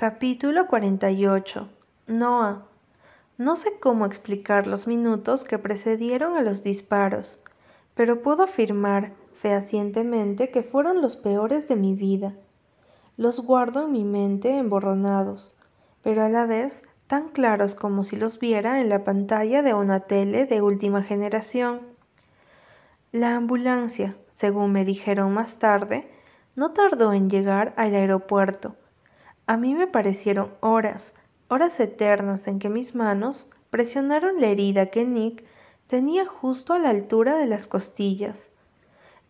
Capítulo 48. Noah. No sé cómo explicar los minutos que precedieron a los disparos, pero puedo afirmar fehacientemente que fueron los peores de mi vida. Los guardo en mi mente emborronados, pero a la vez tan claros como si los viera en la pantalla de una tele de última generación. La ambulancia, según me dijeron más tarde, no tardó en llegar al aeropuerto a mí me parecieron horas, horas eternas en que mis manos presionaron la herida que Nick tenía justo a la altura de las costillas.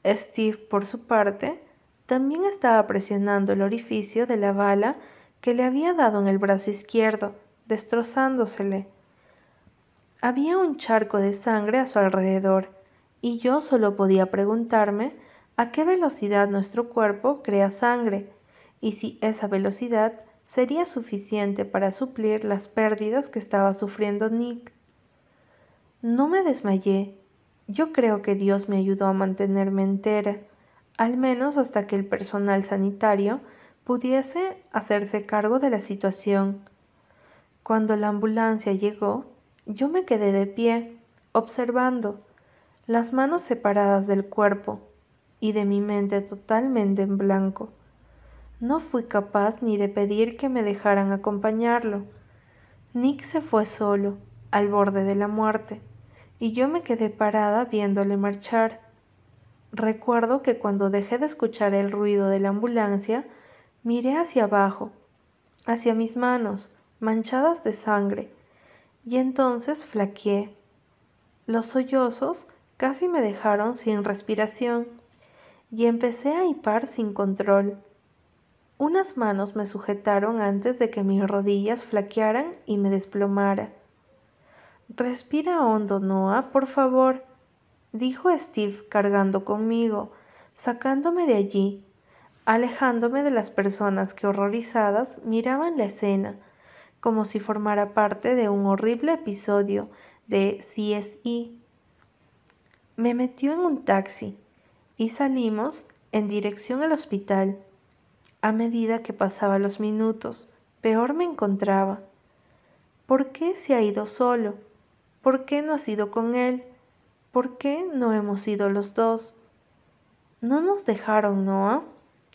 Steve, por su parte, también estaba presionando el orificio de la bala que le había dado en el brazo izquierdo, destrozándosele. Había un charco de sangre a su alrededor, y yo solo podía preguntarme a qué velocidad nuestro cuerpo crea sangre y si esa velocidad sería suficiente para suplir las pérdidas que estaba sufriendo Nick. No me desmayé. Yo creo que Dios me ayudó a mantenerme entera, al menos hasta que el personal sanitario pudiese hacerse cargo de la situación. Cuando la ambulancia llegó, yo me quedé de pie, observando, las manos separadas del cuerpo y de mi mente totalmente en blanco. No fui capaz ni de pedir que me dejaran acompañarlo. Nick se fue solo, al borde de la muerte, y yo me quedé parada viéndole marchar. Recuerdo que cuando dejé de escuchar el ruido de la ambulancia, miré hacia abajo, hacia mis manos, manchadas de sangre, y entonces flaqueé. Los sollozos casi me dejaron sin respiración, y empecé a hipar sin control. Unas manos me sujetaron antes de que mis rodillas flaquearan y me desplomara. Respira hondo, Noah, por favor, dijo Steve cargando conmigo, sacándome de allí, alejándome de las personas que horrorizadas miraban la escena, como si formara parte de un horrible episodio de CSI. Me metió en un taxi y salimos en dirección al hospital. A medida que pasaba los minutos, peor me encontraba. ¿Por qué se ha ido solo? ¿Por qué no has ido con él? ¿Por qué no hemos ido los dos? ¿No nos dejaron, Noah?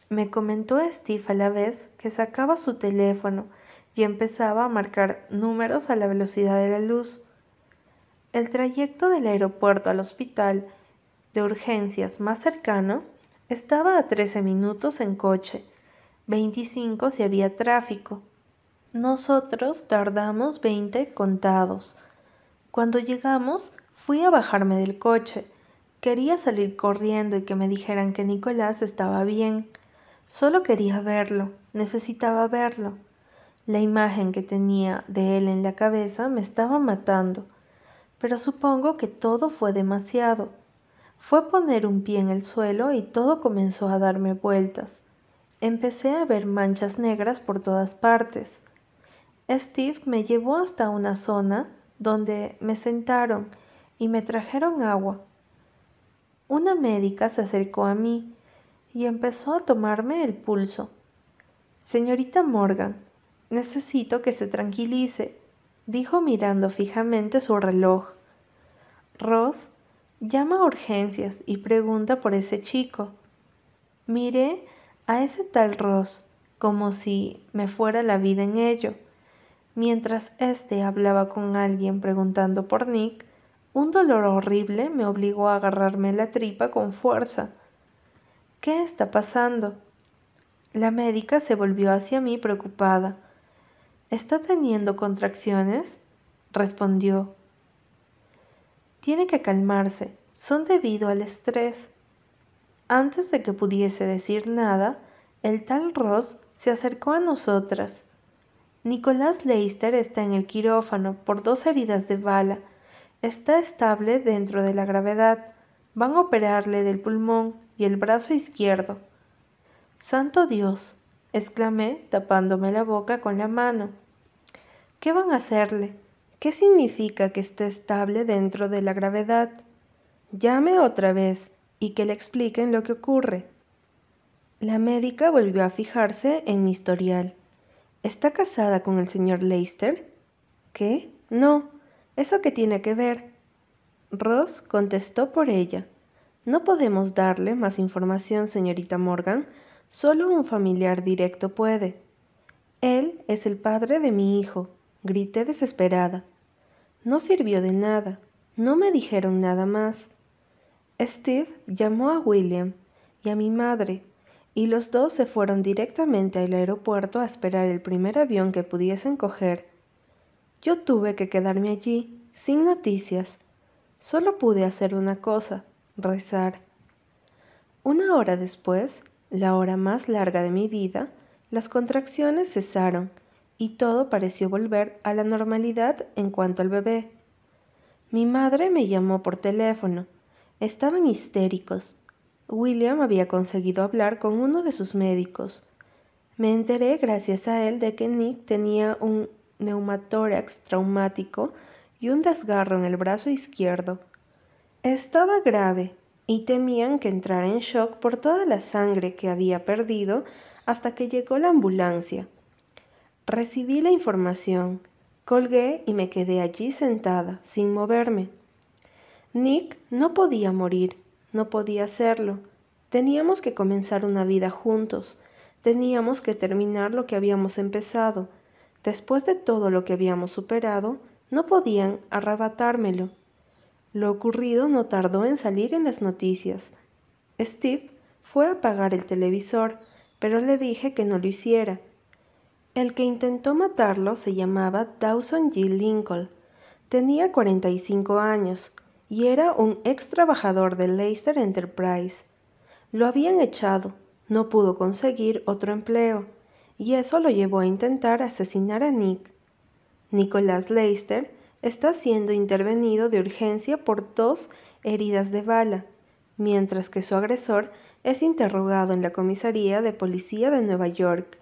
Me comentó Steve a la vez que sacaba su teléfono y empezaba a marcar números a la velocidad de la luz. El trayecto del aeropuerto al hospital de urgencias más cercano estaba a 13 minutos en coche 25 si había tráfico. Nosotros tardamos 20 contados. Cuando llegamos, fui a bajarme del coche. Quería salir corriendo y que me dijeran que Nicolás estaba bien. Solo quería verlo, necesitaba verlo. La imagen que tenía de él en la cabeza me estaba matando, pero supongo que todo fue demasiado. Fue poner un pie en el suelo y todo comenzó a darme vueltas. Empecé a ver manchas negras por todas partes. Steve me llevó hasta una zona donde me sentaron y me trajeron agua. Una médica se acercó a mí y empezó a tomarme el pulso. Señorita Morgan, necesito que se tranquilice, dijo mirando fijamente su reloj. Ross, llama a urgencias y pregunta por ese chico. Miré a ese tal Ross como si me fuera la vida en ello. Mientras éste hablaba con alguien preguntando por Nick, un dolor horrible me obligó a agarrarme la tripa con fuerza. ¿Qué está pasando? La médica se volvió hacia mí preocupada. ¿Está teniendo contracciones? respondió. Tiene que calmarse. Son debido al estrés. Antes de que pudiese decir nada, el tal Ross se acercó a nosotras. Nicolás Leister está en el quirófano por dos heridas de bala. Está estable dentro de la gravedad. Van a operarle del pulmón y el brazo izquierdo. Santo Dios, exclamé, tapándome la boca con la mano. ¿Qué van a hacerle? ¿Qué significa que esté estable dentro de la gravedad? Llame otra vez, y que le expliquen lo que ocurre. La médica volvió a fijarse en mi historial. ¿Está casada con el señor Leicester? ¿Qué? No. ¿Eso qué tiene que ver? Ross contestó por ella. No podemos darle más información, señorita Morgan. Solo un familiar directo puede. Él es el padre de mi hijo, grité desesperada. No sirvió de nada. No me dijeron nada más. Steve llamó a William y a mi madre, y los dos se fueron directamente al aeropuerto a esperar el primer avión que pudiesen coger. Yo tuve que quedarme allí, sin noticias. Solo pude hacer una cosa, rezar. Una hora después, la hora más larga de mi vida, las contracciones cesaron y todo pareció volver a la normalidad en cuanto al bebé. Mi madre me llamó por teléfono. Estaban histéricos. William había conseguido hablar con uno de sus médicos. Me enteré gracias a él de que Nick tenía un neumotórax traumático y un desgarro en el brazo izquierdo. Estaba grave y temían que entrara en shock por toda la sangre que había perdido hasta que llegó la ambulancia. Recibí la información Colgué y me quedé allí sentada, sin moverme. Nick no podía morir, no podía hacerlo. Teníamos que comenzar una vida juntos, teníamos que terminar lo que habíamos empezado. Después de todo lo que habíamos superado, no podían arrebatármelo. Lo ocurrido no tardó en salir en las noticias. Steve fue a apagar el televisor, pero le dije que no lo hiciera, el que intentó matarlo se llamaba Dawson G. Lincoln. Tenía 45 años y era un ex trabajador de Leicester Enterprise. Lo habían echado, no pudo conseguir otro empleo, y eso lo llevó a intentar asesinar a Nick. Nicholas Leicester está siendo intervenido de urgencia por dos heridas de bala, mientras que su agresor es interrogado en la comisaría de policía de Nueva York.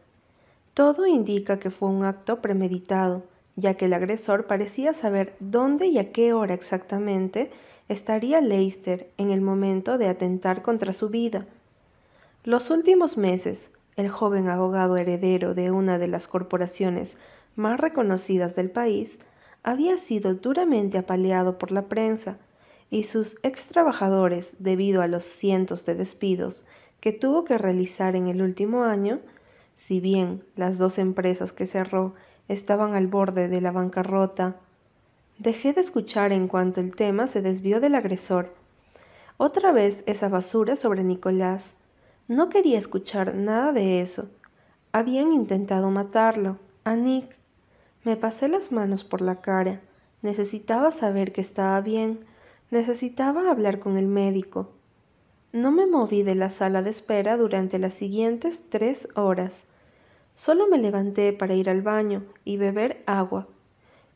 Todo indica que fue un acto premeditado, ya que el agresor parecía saber dónde y a qué hora exactamente estaría Leicester en el momento de atentar contra su vida. Los últimos meses, el joven abogado heredero de una de las corporaciones más reconocidas del país había sido duramente apaleado por la prensa y sus ex trabajadores, debido a los cientos de despidos que tuvo que realizar en el último año, si bien las dos empresas que cerró estaban al borde de la bancarrota, dejé de escuchar en cuanto el tema se desvió del agresor. Otra vez esa basura sobre Nicolás. No quería escuchar nada de eso. Habían intentado matarlo, a Nick. Me pasé las manos por la cara. Necesitaba saber que estaba bien. Necesitaba hablar con el médico. No me moví de la sala de espera durante las siguientes tres horas. Solo me levanté para ir al baño y beber agua.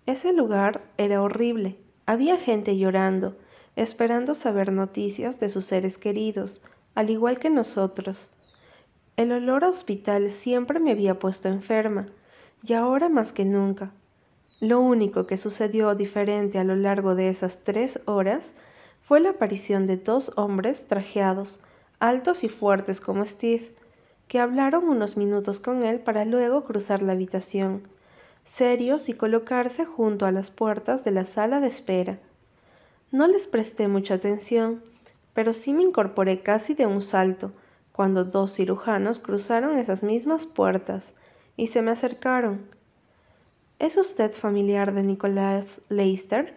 Ese lugar era horrible. Había gente llorando, esperando saber noticias de sus seres queridos, al igual que nosotros. El olor a hospital siempre me había puesto enferma, y ahora más que nunca. Lo único que sucedió diferente a lo largo de esas tres horas fue la aparición de dos hombres trajeados, altos y fuertes como Steve, que hablaron unos minutos con él para luego cruzar la habitación, serios y colocarse junto a las puertas de la sala de espera. No les presté mucha atención, pero sí me incorporé casi de un salto cuando dos cirujanos cruzaron esas mismas puertas y se me acercaron. ¿Es usted familiar de Nicolás Leicester?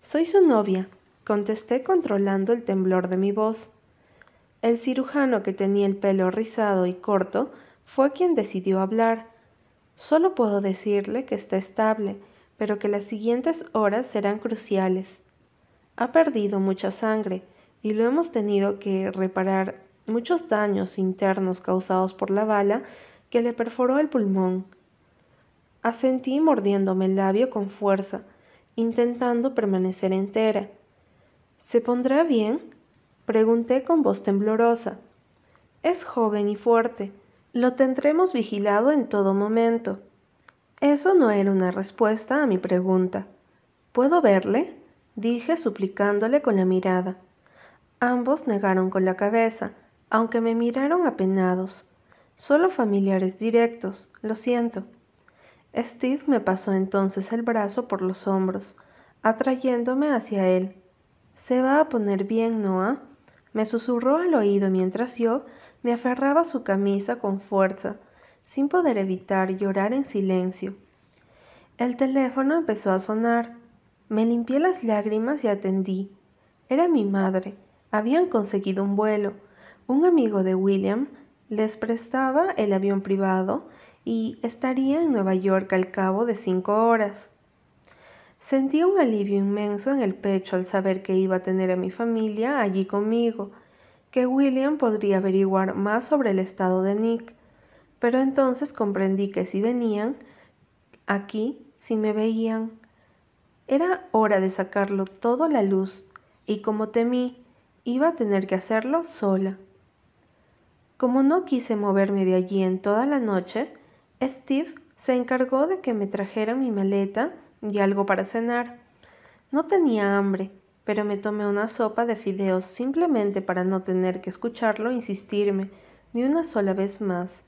Soy su novia, contesté controlando el temblor de mi voz. El cirujano que tenía el pelo rizado y corto fue quien decidió hablar. Solo puedo decirle que está estable, pero que las siguientes horas serán cruciales. Ha perdido mucha sangre y lo hemos tenido que reparar muchos daños internos causados por la bala que le perforó el pulmón. Asentí mordiéndome el labio con fuerza, intentando permanecer entera. ¿Se pondrá bien? Pregunté con voz temblorosa. Es joven y fuerte. Lo tendremos vigilado en todo momento. Eso no era una respuesta a mi pregunta. ¿Puedo verle? dije suplicándole con la mirada. Ambos negaron con la cabeza, aunque me miraron apenados. Solo familiares directos, lo siento. Steve me pasó entonces el brazo por los hombros, atrayéndome hacia él. Se va a poner bien, Noah, me susurró al oído mientras yo me aferraba a su camisa con fuerza, sin poder evitar llorar en silencio. El teléfono empezó a sonar. Me limpié las lágrimas y atendí. Era mi madre. Habían conseguido un vuelo. Un amigo de William les prestaba el avión privado y estaría en Nueva York al cabo de cinco horas. Sentí un alivio inmenso en el pecho al saber que iba a tener a mi familia allí conmigo, que William podría averiguar más sobre el estado de Nick, pero entonces comprendí que si venían aquí, si me veían, era hora de sacarlo todo a la luz, y como temí, iba a tener que hacerlo sola. Como no quise moverme de allí en toda la noche, Steve se encargó de que me trajera mi maleta y algo para cenar. No tenía hambre, pero me tomé una sopa de fideos simplemente para no tener que escucharlo insistirme ni una sola vez más.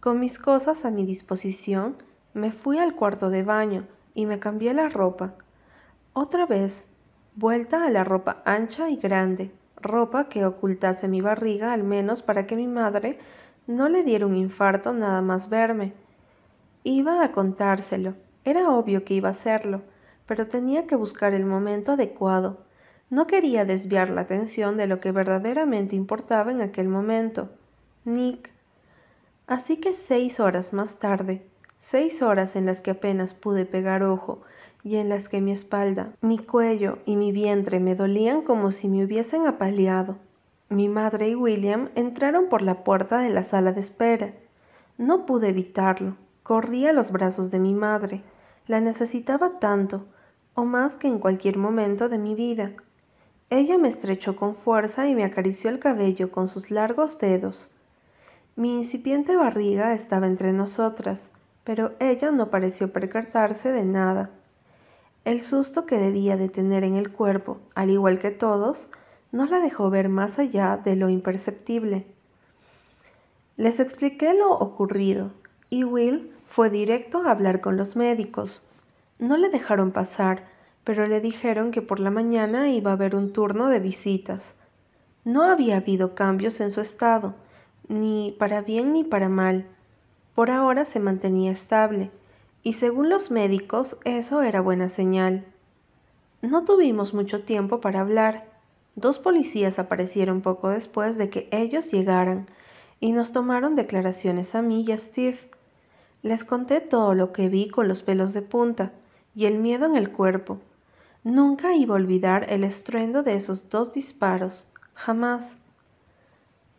Con mis cosas a mi disposición, me fui al cuarto de baño y me cambié la ropa. Otra vez, vuelta a la ropa ancha y grande, ropa que ocultase mi barriga al menos para que mi madre no le diera un infarto nada más verme. Iba a contárselo, era obvio que iba a hacerlo, pero tenía que buscar el momento adecuado. No quería desviar la atención de lo que verdaderamente importaba en aquel momento. Nick. Así que seis horas más tarde, seis horas en las que apenas pude pegar ojo y en las que mi espalda, mi cuello y mi vientre me dolían como si me hubiesen apaleado. Mi madre y William entraron por la puerta de la sala de espera. No pude evitarlo. Corrí a los brazos de mi madre. La necesitaba tanto, o más que en cualquier momento de mi vida. Ella me estrechó con fuerza y me acarició el cabello con sus largos dedos. Mi incipiente barriga estaba entre nosotras, pero ella no pareció percatarse de nada. El susto que debía de tener en el cuerpo, al igual que todos, no la dejó ver más allá de lo imperceptible. Les expliqué lo ocurrido, y Will fue directo a hablar con los médicos. No le dejaron pasar, pero le dijeron que por la mañana iba a haber un turno de visitas. No había habido cambios en su estado, ni para bien ni para mal. Por ahora se mantenía estable, y según los médicos eso era buena señal. No tuvimos mucho tiempo para hablar. Dos policías aparecieron poco después de que ellos llegaran, y nos tomaron declaraciones a mí y a Steve. Les conté todo lo que vi con los pelos de punta y el miedo en el cuerpo. Nunca iba a olvidar el estruendo de esos dos disparos, jamás.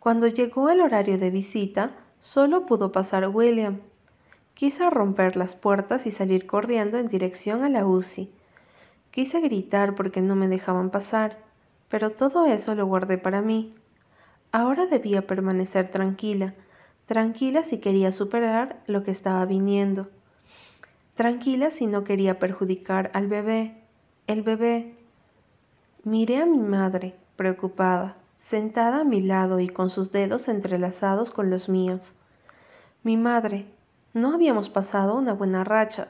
Cuando llegó el horario de visita, solo pudo pasar William. Quise romper las puertas y salir corriendo en dirección a la UCI. Quise gritar porque no me dejaban pasar, pero todo eso lo guardé para mí. Ahora debía permanecer tranquila, tranquila si quería superar lo que estaba viniendo, tranquila si no quería perjudicar al bebé, el bebé. Miré a mi madre, preocupada, sentada a mi lado y con sus dedos entrelazados con los míos. Mi madre, no habíamos pasado una buena racha,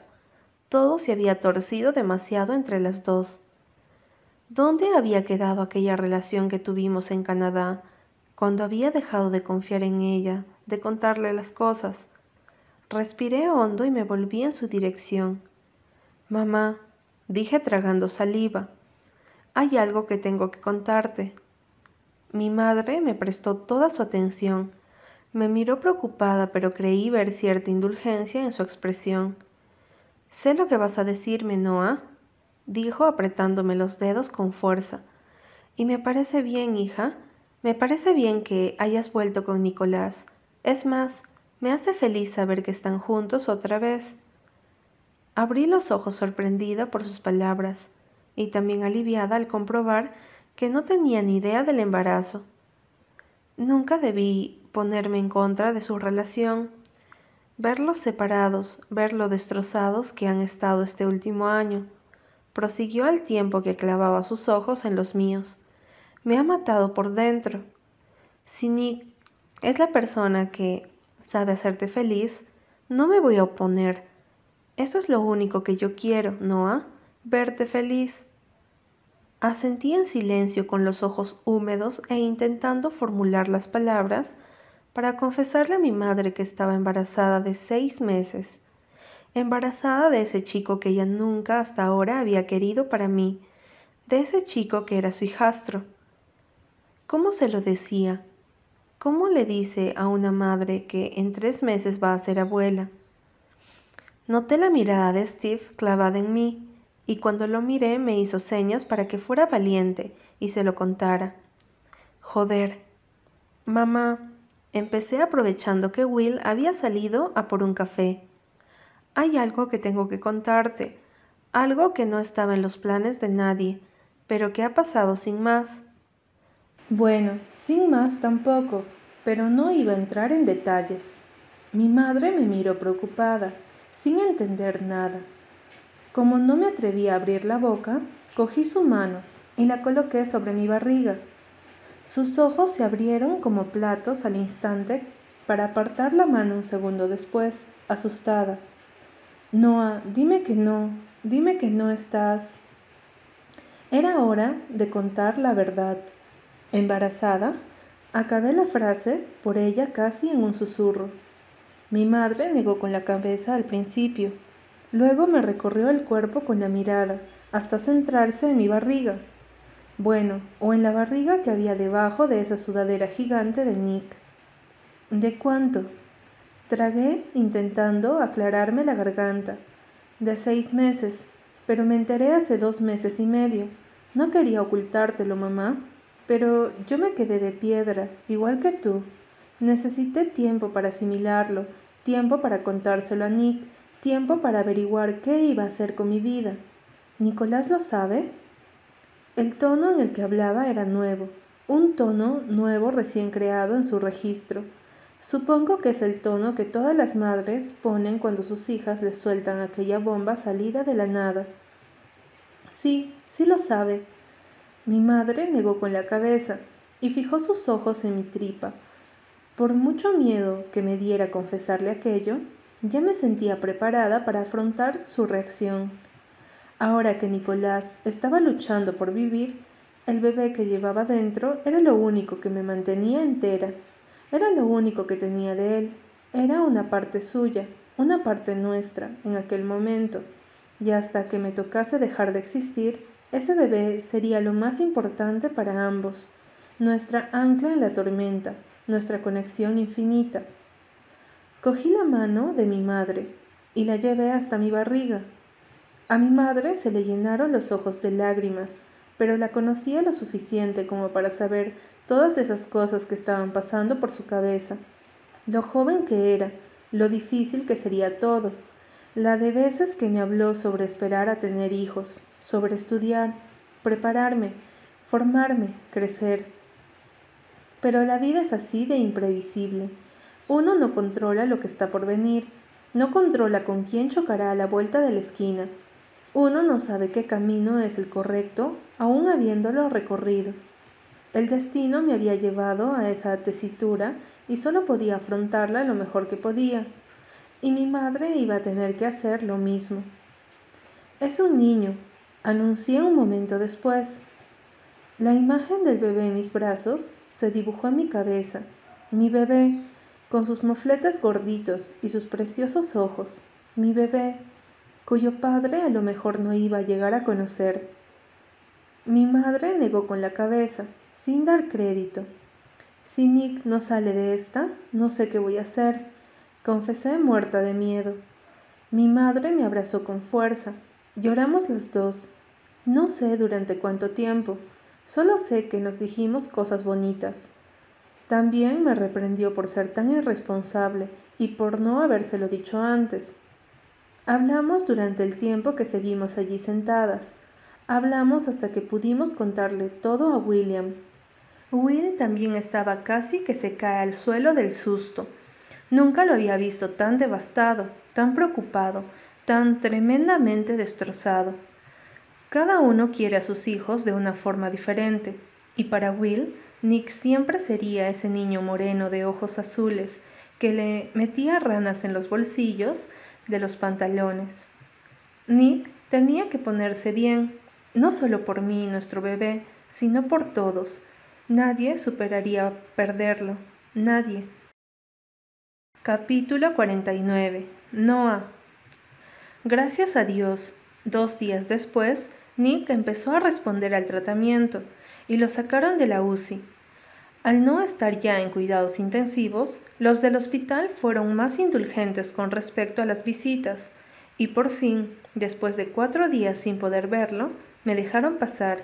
todo se había torcido demasiado entre las dos. ¿Dónde había quedado aquella relación que tuvimos en Canadá, cuando había dejado de confiar en ella, de contarle las cosas. Respiré hondo y me volví en su dirección. Mamá, dije tragando saliva, hay algo que tengo que contarte. Mi madre me prestó toda su atención. Me miró preocupada, pero creí ver cierta indulgencia en su expresión. Sé lo que vas a decirme, Noah, dijo apretándome los dedos con fuerza. Y me parece bien, hija, me parece bien que hayas vuelto con Nicolás. Es más, me hace feliz saber que están juntos otra vez. Abrí los ojos sorprendida por sus palabras y también aliviada al comprobar que no tenía ni idea del embarazo. Nunca debí ponerme en contra de su relación. Verlos separados, ver lo destrozados que han estado este último año. Prosiguió al tiempo que clavaba sus ojos en los míos me ha matado por dentro. Si es la persona que sabe hacerte feliz, no me voy a oponer. Eso es lo único que yo quiero, Noah, verte feliz. Asentí en silencio con los ojos húmedos e intentando formular las palabras para confesarle a mi madre que estaba embarazada de seis meses, embarazada de ese chico que ella nunca hasta ahora había querido para mí, de ese chico que era su hijastro. ¿Cómo se lo decía? ¿Cómo le dice a una madre que en tres meses va a ser abuela? Noté la mirada de Steve clavada en mí, y cuando lo miré me hizo señas para que fuera valiente y se lo contara. Joder. Mamá, empecé aprovechando que Will había salido a por un café. Hay algo que tengo que contarte, algo que no estaba en los planes de nadie, pero que ha pasado sin más. Bueno, sin más tampoco, pero no iba a entrar en detalles. Mi madre me miró preocupada sin entender nada. Como no me atreví a abrir la boca, cogí su mano y la coloqué sobre mi barriga. Sus ojos se abrieron como platos al instante para apartar la mano un segundo después, asustada. Noah, dime que no, dime que no estás. Era hora de contar la verdad. Embarazada, acabé la frase por ella casi en un susurro. Mi madre negó con la cabeza al principio, luego me recorrió el cuerpo con la mirada, hasta centrarse en mi barriga. Bueno, o en la barriga que había debajo de esa sudadera gigante de Nick. ¿De cuánto? Tragué intentando aclararme la garganta. De seis meses, pero me enteré hace dos meses y medio. No quería ocultártelo, mamá, pero yo me quedé de piedra, igual que tú. Necesité tiempo para asimilarlo, tiempo para contárselo a Nick, tiempo para averiguar qué iba a hacer con mi vida. ¿Nicolás lo sabe? El tono en el que hablaba era nuevo, un tono nuevo recién creado en su registro. Supongo que es el tono que todas las madres ponen cuando sus hijas les sueltan aquella bomba salida de la nada. Sí, sí lo sabe. Mi madre negó con la cabeza y fijó sus ojos en mi tripa. Por mucho miedo que me diera confesarle aquello, ya me sentía preparada para afrontar su reacción. Ahora que Nicolás estaba luchando por vivir, el bebé que llevaba dentro era lo único que me mantenía entera, era lo único que tenía de él, era una parte suya, una parte nuestra en aquel momento, y hasta que me tocase dejar de existir, ese bebé sería lo más importante para ambos, nuestra ancla en la tormenta, nuestra conexión infinita. Cogí la mano de mi madre y la llevé hasta mi barriga. A mi madre se le llenaron los ojos de lágrimas, pero la conocía lo suficiente como para saber todas esas cosas que estaban pasando por su cabeza, lo joven que era, lo difícil que sería todo, la de veces que me habló sobre esperar a tener hijos, sobre estudiar, prepararme, formarme, crecer, pero la vida es así de imprevisible. Uno no controla lo que está por venir, no controla con quién chocará a la vuelta de la esquina. Uno no sabe qué camino es el correcto, aún habiéndolo recorrido. El destino me había llevado a esa tesitura y solo podía afrontarla lo mejor que podía. Y mi madre iba a tener que hacer lo mismo. Es un niño, anuncié un momento después. La imagen del bebé en mis brazos se dibujó en mi cabeza, mi bebé, con sus mofletes gorditos y sus preciosos ojos, mi bebé, cuyo padre a lo mejor no iba a llegar a conocer. Mi madre negó con la cabeza, sin dar crédito. Si Nick no sale de esta, no sé qué voy a hacer, confesé muerta de miedo. Mi madre me abrazó con fuerza, lloramos las dos, no sé durante cuánto tiempo, Solo sé que nos dijimos cosas bonitas. También me reprendió por ser tan irresponsable y por no habérselo dicho antes. Hablamos durante el tiempo que seguimos allí sentadas. Hablamos hasta que pudimos contarle todo a William. Will también estaba casi que se cae al suelo del susto. Nunca lo había visto tan devastado, tan preocupado, tan tremendamente destrozado. Cada uno quiere a sus hijos de una forma diferente, y para Will, Nick siempre sería ese niño moreno de ojos azules que le metía ranas en los bolsillos de los pantalones. Nick tenía que ponerse bien, no solo por mí y nuestro bebé, sino por todos. Nadie superaría perderlo, nadie. Capítulo 49. Noah. Gracias a Dios, dos días después, Nick empezó a responder al tratamiento y lo sacaron de la UCI. Al no estar ya en cuidados intensivos, los del hospital fueron más indulgentes con respecto a las visitas y por fin, después de cuatro días sin poder verlo, me dejaron pasar.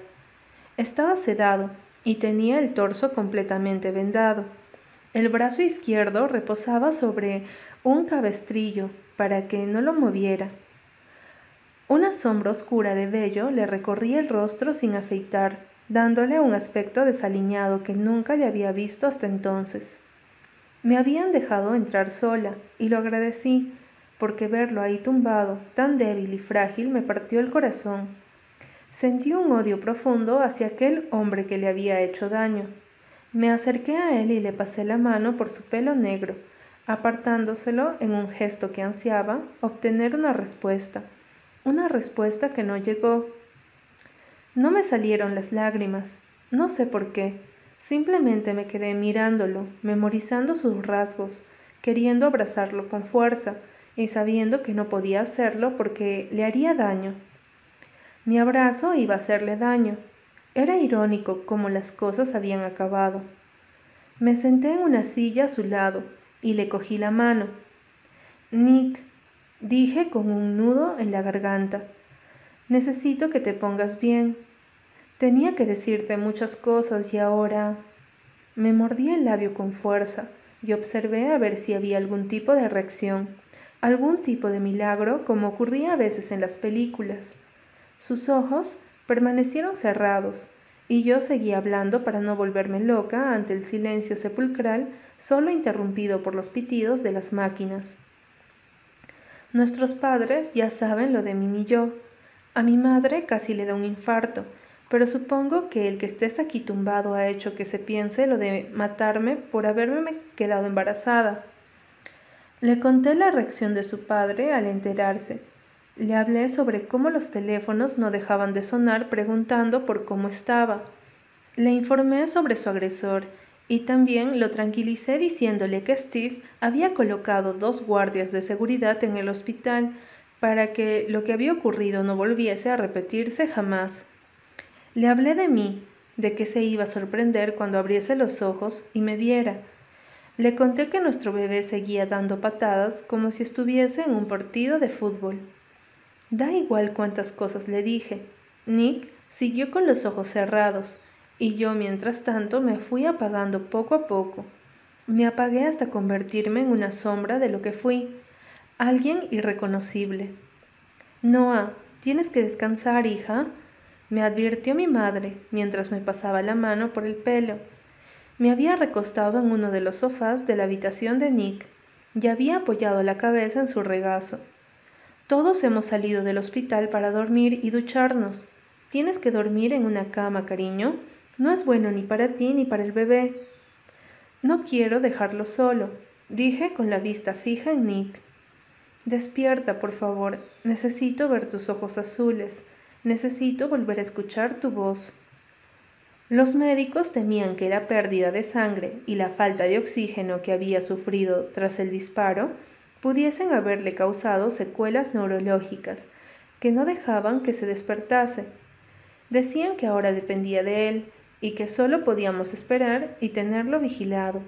Estaba sedado y tenía el torso completamente vendado. El brazo izquierdo reposaba sobre un cabestrillo para que no lo moviera. Una sombra oscura de vello le recorría el rostro sin afeitar, dándole un aspecto desaliñado que nunca le había visto hasta entonces. Me habían dejado entrar sola, y lo agradecí, porque verlo ahí tumbado, tan débil y frágil, me partió el corazón. Sentí un odio profundo hacia aquel hombre que le había hecho daño. Me acerqué a él y le pasé la mano por su pelo negro, apartándoselo en un gesto que ansiaba obtener una respuesta, una respuesta que no llegó. No me salieron las lágrimas, no sé por qué, simplemente me quedé mirándolo, memorizando sus rasgos, queriendo abrazarlo con fuerza y sabiendo que no podía hacerlo porque le haría daño. Mi abrazo iba a hacerle daño. Era irónico cómo las cosas habían acabado. Me senté en una silla a su lado y le cogí la mano. Nick, dije con un nudo en la garganta, necesito que te pongas bien. Tenía que decirte muchas cosas y ahora... Me mordí el labio con fuerza y observé a ver si había algún tipo de reacción, algún tipo de milagro como ocurría a veces en las películas. Sus ojos permanecieron cerrados, y yo seguí hablando para no volverme loca ante el silencio sepulcral solo interrumpido por los pitidos de las máquinas. Nuestros padres ya saben lo de mí y yo. A mi madre casi le da un infarto, pero supongo que el que estés aquí tumbado ha hecho que se piense lo de matarme por haberme quedado embarazada. Le conté la reacción de su padre al enterarse, le hablé sobre cómo los teléfonos no dejaban de sonar preguntando por cómo estaba. Le informé sobre su agresor y también lo tranquilicé diciéndole que Steve había colocado dos guardias de seguridad en el hospital para que lo que había ocurrido no volviese a repetirse jamás. Le hablé de mí, de que se iba a sorprender cuando abriese los ojos y me viera. Le conté que nuestro bebé seguía dando patadas como si estuviese en un partido de fútbol. Da igual cuántas cosas le dije. Nick siguió con los ojos cerrados, y yo mientras tanto me fui apagando poco a poco. Me apagué hasta convertirme en una sombra de lo que fui, alguien irreconocible. Noah, tienes que descansar, hija, me advirtió mi madre mientras me pasaba la mano por el pelo. Me había recostado en uno de los sofás de la habitación de Nick y había apoyado la cabeza en su regazo. Todos hemos salido del hospital para dormir y ducharnos. Tienes que dormir en una cama, cariño. No es bueno ni para ti ni para el bebé. No quiero dejarlo solo, dije con la vista fija en Nick. Despierta, por favor. Necesito ver tus ojos azules. Necesito volver a escuchar tu voz. Los médicos temían que la pérdida de sangre y la falta de oxígeno que había sufrido tras el disparo pudiesen haberle causado secuelas neurológicas que no dejaban que se despertase. Decían que ahora dependía de él y que solo podíamos esperar y tenerlo vigilado.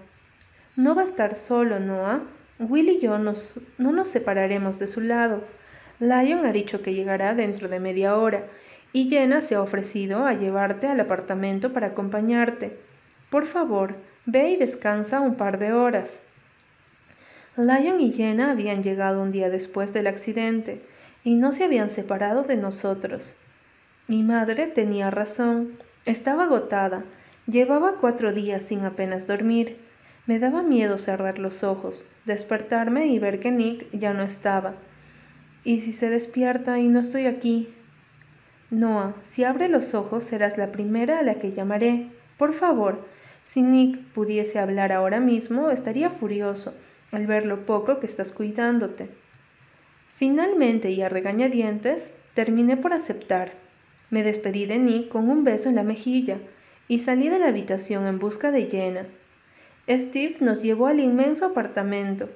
No va a estar solo, Noah. Will y yo nos, no nos separaremos de su lado. Lion ha dicho que llegará dentro de media hora y Jenna se ha ofrecido a llevarte al apartamento para acompañarte. Por favor, ve y descansa un par de horas. Lion y Jenna habían llegado un día después del accidente y no se habían separado de nosotros. Mi madre tenía razón. Estaba agotada. Llevaba cuatro días sin apenas dormir. Me daba miedo cerrar los ojos, despertarme y ver que Nick ya no estaba. ¿Y si se despierta y no estoy aquí? Noah, si abre los ojos serás la primera a la que llamaré. Por favor, si Nick pudiese hablar ahora mismo, estaría furioso al ver lo poco que estás cuidándote. Finalmente y a regañadientes, terminé por aceptar. Me despedí de Nick con un beso en la mejilla y salí de la habitación en busca de Jenna. Steve nos llevó al inmenso apartamento.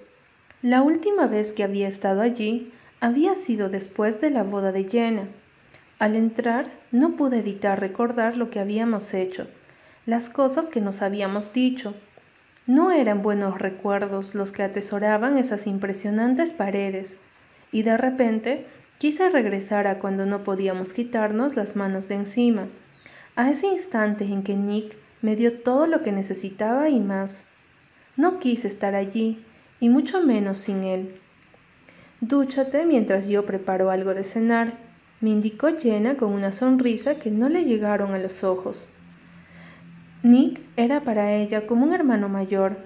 La última vez que había estado allí había sido después de la boda de Jenna. Al entrar no pude evitar recordar lo que habíamos hecho, las cosas que nos habíamos dicho. No eran buenos recuerdos los que atesoraban esas impresionantes paredes, y de repente quise regresar a cuando no podíamos quitarnos las manos de encima, a ese instante en que Nick me dio todo lo que necesitaba y más. No quise estar allí, y mucho menos sin él. Dúchate mientras yo preparo algo de cenar, me indicó Jenna con una sonrisa que no le llegaron a los ojos. Nick era para ella como un hermano mayor.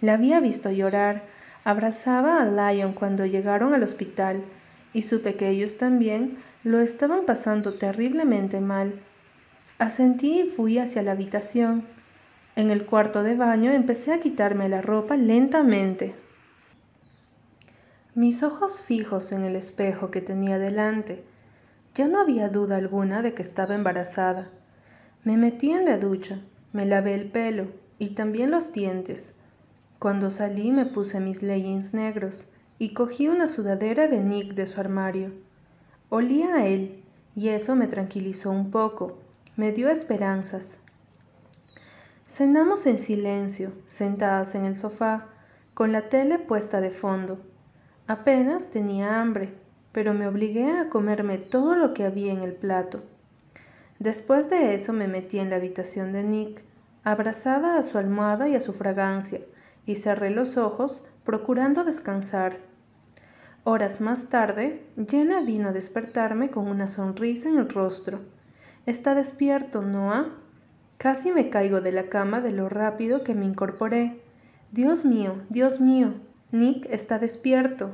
La había visto llorar, Abrazaba a Lion cuando llegaron al hospital y supe que ellos también lo estaban pasando terriblemente mal. Asentí y fui hacia la habitación. En el cuarto de baño empecé a quitarme la ropa lentamente. Mis ojos fijos en el espejo que tenía delante. Ya no había duda alguna de que estaba embarazada. Me metí en la ducha, me lavé el pelo y también los dientes. Cuando salí me puse mis leggings negros y cogí una sudadera de Nick de su armario. Olía a él y eso me tranquilizó un poco, me dio esperanzas. Cenamos en silencio, sentadas en el sofá, con la tele puesta de fondo. Apenas tenía hambre, pero me obligué a comerme todo lo que había en el plato. Después de eso me metí en la habitación de Nick, abrazada a su almohada y a su fragancia, y cerré los ojos procurando descansar. Horas más tarde, Jenna vino a despertarme con una sonrisa en el rostro. Está despierto, Noah. Casi me caigo de la cama de lo rápido que me incorporé. Dios mío, Dios mío, Nick está despierto.